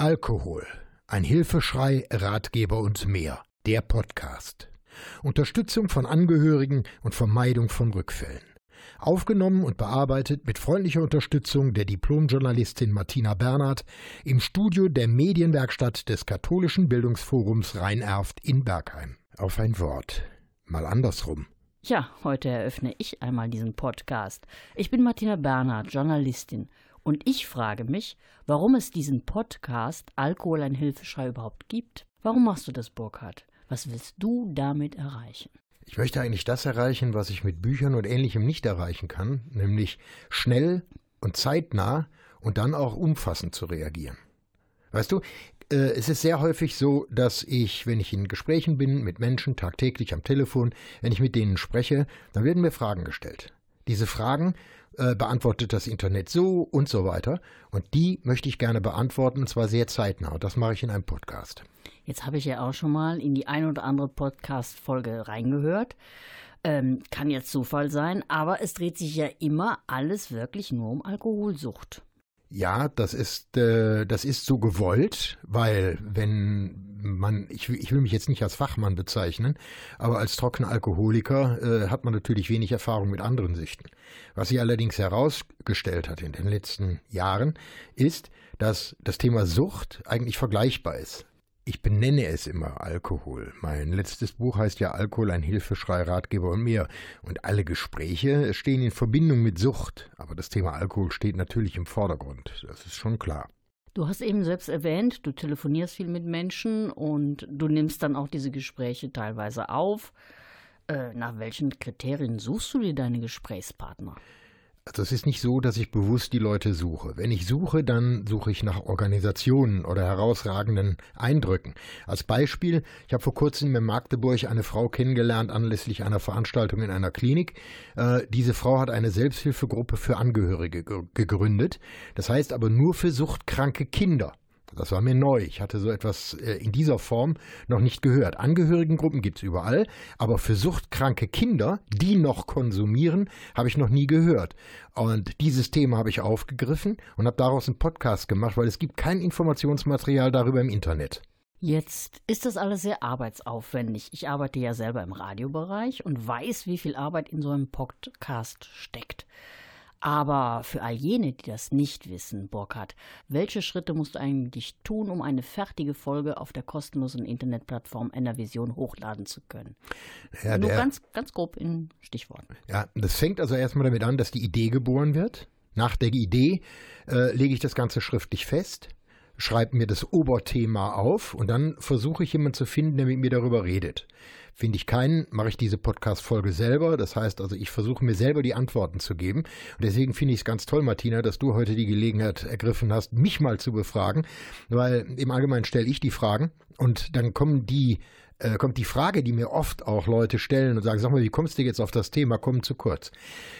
Alkohol. Ein Hilfeschrei, Ratgeber und mehr. Der Podcast. Unterstützung von Angehörigen und Vermeidung von Rückfällen. Aufgenommen und bearbeitet mit freundlicher Unterstützung der Diplomjournalistin Martina Bernhard im Studio der Medienwerkstatt des Katholischen Bildungsforums Rhein-Erft in Bergheim. Auf ein Wort. Mal andersrum. Ja, heute eröffne ich einmal diesen Podcast. Ich bin Martina Bernhard, Journalistin und ich frage mich, warum es diesen Podcast Alkohol ein Hilfeschrei überhaupt gibt. Warum machst du das, Burkhard? Was willst du damit erreichen? Ich möchte eigentlich das erreichen, was ich mit Büchern und Ähnlichem nicht erreichen kann, nämlich schnell und zeitnah und dann auch umfassend zu reagieren. Weißt du, äh, es ist sehr häufig so, dass ich, wenn ich in Gesprächen bin mit Menschen tagtäglich am Telefon, wenn ich mit denen spreche, dann werden mir Fragen gestellt. Diese Fragen äh, beantwortet das Internet so und so weiter. Und die möchte ich gerne beantworten, und zwar sehr zeitnah. Und das mache ich in einem Podcast. Jetzt habe ich ja auch schon mal in die ein oder andere Podcast-Folge reingehört. Ähm, kann jetzt Zufall sein, aber es dreht sich ja immer alles wirklich nur um Alkoholsucht. Ja, das ist, äh, das ist so gewollt, weil wenn man, ich, ich will mich jetzt nicht als Fachmann bezeichnen, aber als trockener Alkoholiker äh, hat man natürlich wenig Erfahrung mit anderen Süchten. Was sich allerdings herausgestellt hat in den letzten Jahren, ist, dass das Thema Sucht eigentlich vergleichbar ist. Ich benenne es immer Alkohol. Mein letztes Buch heißt ja Alkohol, ein Hilfeschrei, Ratgeber und mehr. Und alle Gespräche stehen in Verbindung mit Sucht. Aber das Thema Alkohol steht natürlich im Vordergrund. Das ist schon klar. Du hast eben selbst erwähnt, du telefonierst viel mit Menschen und du nimmst dann auch diese Gespräche teilweise auf. Äh, nach welchen Kriterien suchst du dir deine Gesprächspartner? Also es ist nicht so, dass ich bewusst die Leute suche. Wenn ich suche, dann suche ich nach Organisationen oder herausragenden Eindrücken. Als Beispiel, ich habe vor kurzem in Magdeburg eine Frau kennengelernt anlässlich einer Veranstaltung in einer Klinik. Äh, diese Frau hat eine Selbsthilfegruppe für Angehörige gegründet. Das heißt aber nur für suchtkranke Kinder. Das war mir neu. Ich hatte so etwas äh, in dieser Form noch nicht gehört. Angehörigengruppen gibt es überall, aber für suchtkranke Kinder, die noch konsumieren, habe ich noch nie gehört. Und dieses Thema habe ich aufgegriffen und habe daraus einen Podcast gemacht, weil es gibt kein Informationsmaterial darüber im Internet. Jetzt ist das alles sehr arbeitsaufwendig. Ich arbeite ja selber im Radiobereich und weiß, wie viel Arbeit in so einem Podcast steckt. Aber für all jene, die das nicht wissen, Burkhard, welche Schritte musst du eigentlich tun, um eine fertige Folge auf der kostenlosen Internetplattform Enervision hochladen zu können? Ja, Nur ganz, ganz grob in Stichworten. Ja, das fängt also erstmal damit an, dass die Idee geboren wird. Nach der Idee äh, lege ich das Ganze schriftlich fest schreibe mir das Oberthema auf und dann versuche ich jemanden zu finden, der mit mir darüber redet. Finde ich keinen, mache ich diese Podcast-Folge selber. Das heißt also, ich versuche mir selber die Antworten zu geben. Und deswegen finde ich es ganz toll, Martina, dass du heute die Gelegenheit ergriffen hast, mich mal zu befragen. Weil im Allgemeinen stelle ich die Fragen und dann kommen die äh, kommt die Frage, die mir oft auch Leute stellen und sagen, sag mal, wie kommst du jetzt auf das Thema, komm zu kurz.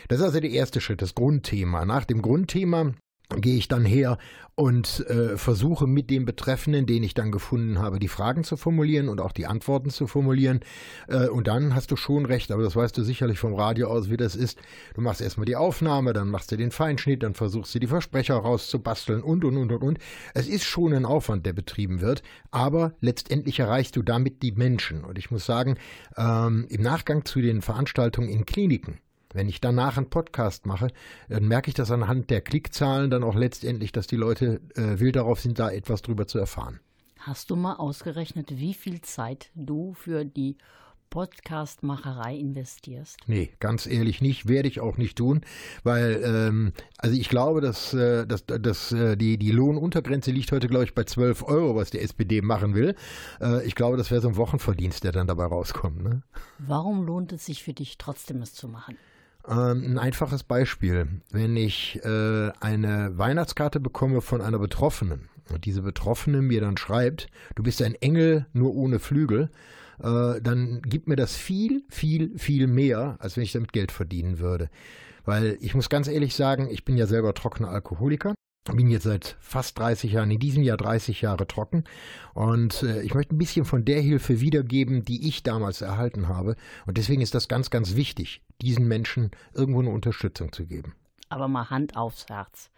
Das ist also der erste Schritt, das Grundthema. Nach dem Grundthema gehe ich dann her und äh, versuche mit dem Betreffenden, den ich dann gefunden habe, die Fragen zu formulieren und auch die Antworten zu formulieren. Äh, und dann hast du schon recht, aber das weißt du sicherlich vom Radio aus, wie das ist. Du machst erstmal die Aufnahme, dann machst du den Feinschnitt, dann versuchst du die Versprecher rauszubasteln und, und, und, und, und. Es ist schon ein Aufwand, der betrieben wird, aber letztendlich erreichst du damit die Menschen. Und ich muss sagen, ähm, im Nachgang zu den Veranstaltungen in Kliniken, wenn ich danach einen Podcast mache, dann merke ich das anhand der Klickzahlen dann auch letztendlich, dass die Leute äh, wild darauf sind, da etwas drüber zu erfahren. Hast du mal ausgerechnet, wie viel Zeit du für die Podcastmacherei investierst? Nee, ganz ehrlich nicht, werde ich auch nicht tun, weil ähm, also ich glaube, dass, äh, dass, dass äh, die, die Lohnuntergrenze liegt heute, glaube ich, bei 12 Euro, was die SPD machen will. Äh, ich glaube, das wäre so ein Wochenverdienst, der dann dabei rauskommt. Ne? Warum lohnt es sich für dich trotzdem, es zu machen? Ähm, ein einfaches Beispiel. Wenn ich äh, eine Weihnachtskarte bekomme von einer Betroffenen und diese Betroffene mir dann schreibt, du bist ein Engel nur ohne Flügel, äh, dann gibt mir das viel, viel, viel mehr, als wenn ich damit Geld verdienen würde. Weil ich muss ganz ehrlich sagen, ich bin ja selber trockener Alkoholiker bin jetzt seit fast 30 Jahren, in diesem Jahr 30 Jahre trocken. Und äh, ich möchte ein bisschen von der Hilfe wiedergeben, die ich damals erhalten habe. Und deswegen ist das ganz, ganz wichtig, diesen Menschen irgendwo eine Unterstützung zu geben. Aber mal Hand aufs Herz.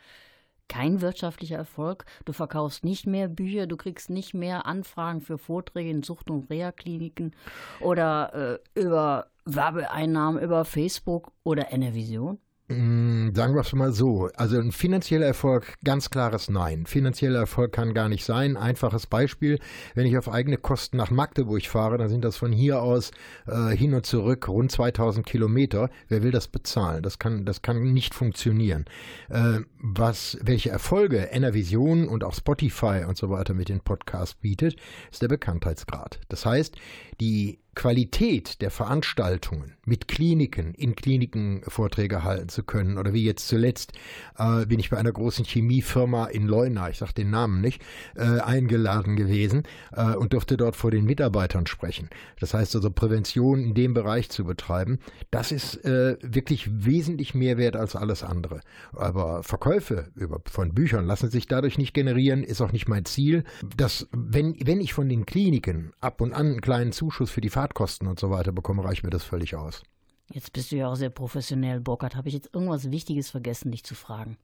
kein wirtschaftlicher Erfolg. Du verkaufst nicht mehr Bücher, du kriegst nicht mehr Anfragen für Vorträge in Sucht- und Reha-Kliniken oder äh, über Werbeeinnahmen über Facebook oder Enervision? Mm, sagen wir es mal so. Also ein finanzieller Erfolg, ganz klares Nein. Finanzieller Erfolg kann gar nicht sein. Einfaches Beispiel, wenn ich auf eigene Kosten nach Magdeburg fahre, dann sind das von hier aus äh, hin und zurück rund 2000 Kilometer. Wer will das bezahlen? Das kann, das kann nicht funktionieren. Äh, was, welche Erfolge Enervision und auch Spotify und so weiter mit den Podcasts bietet, ist der Bekanntheitsgrad. Das heißt, die Qualität der Veranstaltungen mit Kliniken, in Kliniken Vorträge halten zu können. Oder wie jetzt zuletzt äh, bin ich bei einer großen Chemiefirma in Leuna, ich sage den Namen nicht, äh, eingeladen gewesen äh, und durfte dort vor den Mitarbeitern sprechen. Das heißt also Prävention in dem Bereich zu betreiben, das ist äh, wirklich wesentlich mehr wert als alles andere. Aber Verkäufe über, von Büchern lassen sich dadurch nicht generieren, ist auch nicht mein Ziel. Dass, wenn, wenn ich von den Kliniken ab und an einen kleinen Zuschuss für die Fahrtkosten und so weiter bekomme, reicht mir das völlig aus. Jetzt bist du ja auch sehr professionell, Burkhard. Habe ich jetzt irgendwas Wichtiges vergessen, dich zu fragen?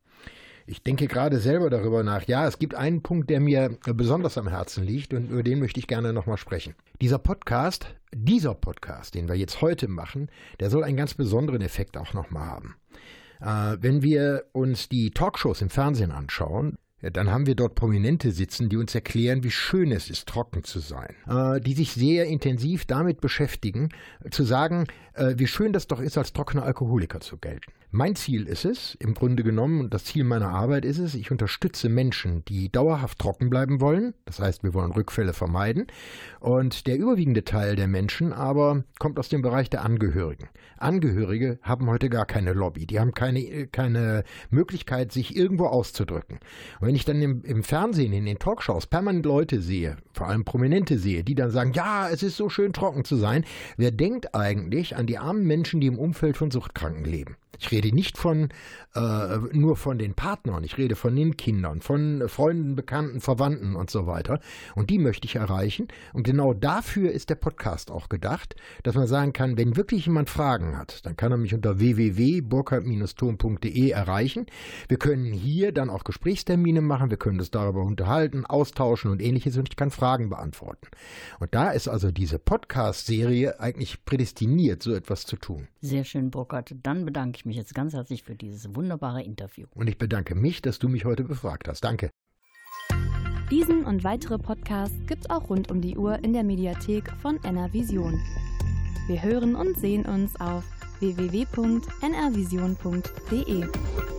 Ich denke gerade selber darüber nach. Ja, es gibt einen Punkt, der mir besonders am Herzen liegt und über den möchte ich gerne nochmal sprechen. Dieser Podcast, dieser Podcast, den wir jetzt heute machen, der soll einen ganz besonderen Effekt auch nochmal haben. Äh, wenn wir uns die Talkshows im Fernsehen anschauen, ja, dann haben wir dort Prominente sitzen, die uns erklären, wie schön es ist, trocken zu sein. Äh, die sich sehr intensiv damit beschäftigen, zu sagen, äh, wie schön das doch ist, als trockener Alkoholiker zu gelten. Mein Ziel ist es, im Grunde genommen, und das Ziel meiner Arbeit ist es, ich unterstütze Menschen, die dauerhaft trocken bleiben wollen. Das heißt, wir wollen Rückfälle vermeiden. Und der überwiegende Teil der Menschen aber kommt aus dem Bereich der Angehörigen. Angehörige haben heute gar keine Lobby. Die haben keine, keine Möglichkeit, sich irgendwo auszudrücken. Und wenn ich dann im, im Fernsehen, in den Talkshows permanent Leute sehe, vor allem Prominente sehe, die dann sagen, ja, es ist so schön trocken zu sein, wer denkt eigentlich an die armen Menschen, die im Umfeld von Suchtkranken leben? Ich rede nicht von äh, nur von den Partnern, ich rede von den Kindern, von Freunden, Bekannten, Verwandten und so weiter. Und die möchte ich erreichen. Und genau dafür ist der Podcast auch gedacht, dass man sagen kann, wenn wirklich jemand Fragen hat, dann kann er mich unter www.burkhard-ton.de erreichen. Wir können hier dann auch Gesprächstermine machen, wir können uns darüber unterhalten, austauschen und ähnliches und ich kann Fragen beantworten. Und da ist also diese Podcast-Serie eigentlich prädestiniert, so etwas zu tun. Sehr schön, Burkhard. Dann bedanke ich mich jetzt ganz herzlich für dieses wunderbare Interview. Und ich bedanke mich, dass du mich heute befragt hast. Danke. Diesen und weitere Podcasts gibt's auch rund um die Uhr in der Mediathek von NRVision. Wir hören und sehen uns auf www.nrvision.de.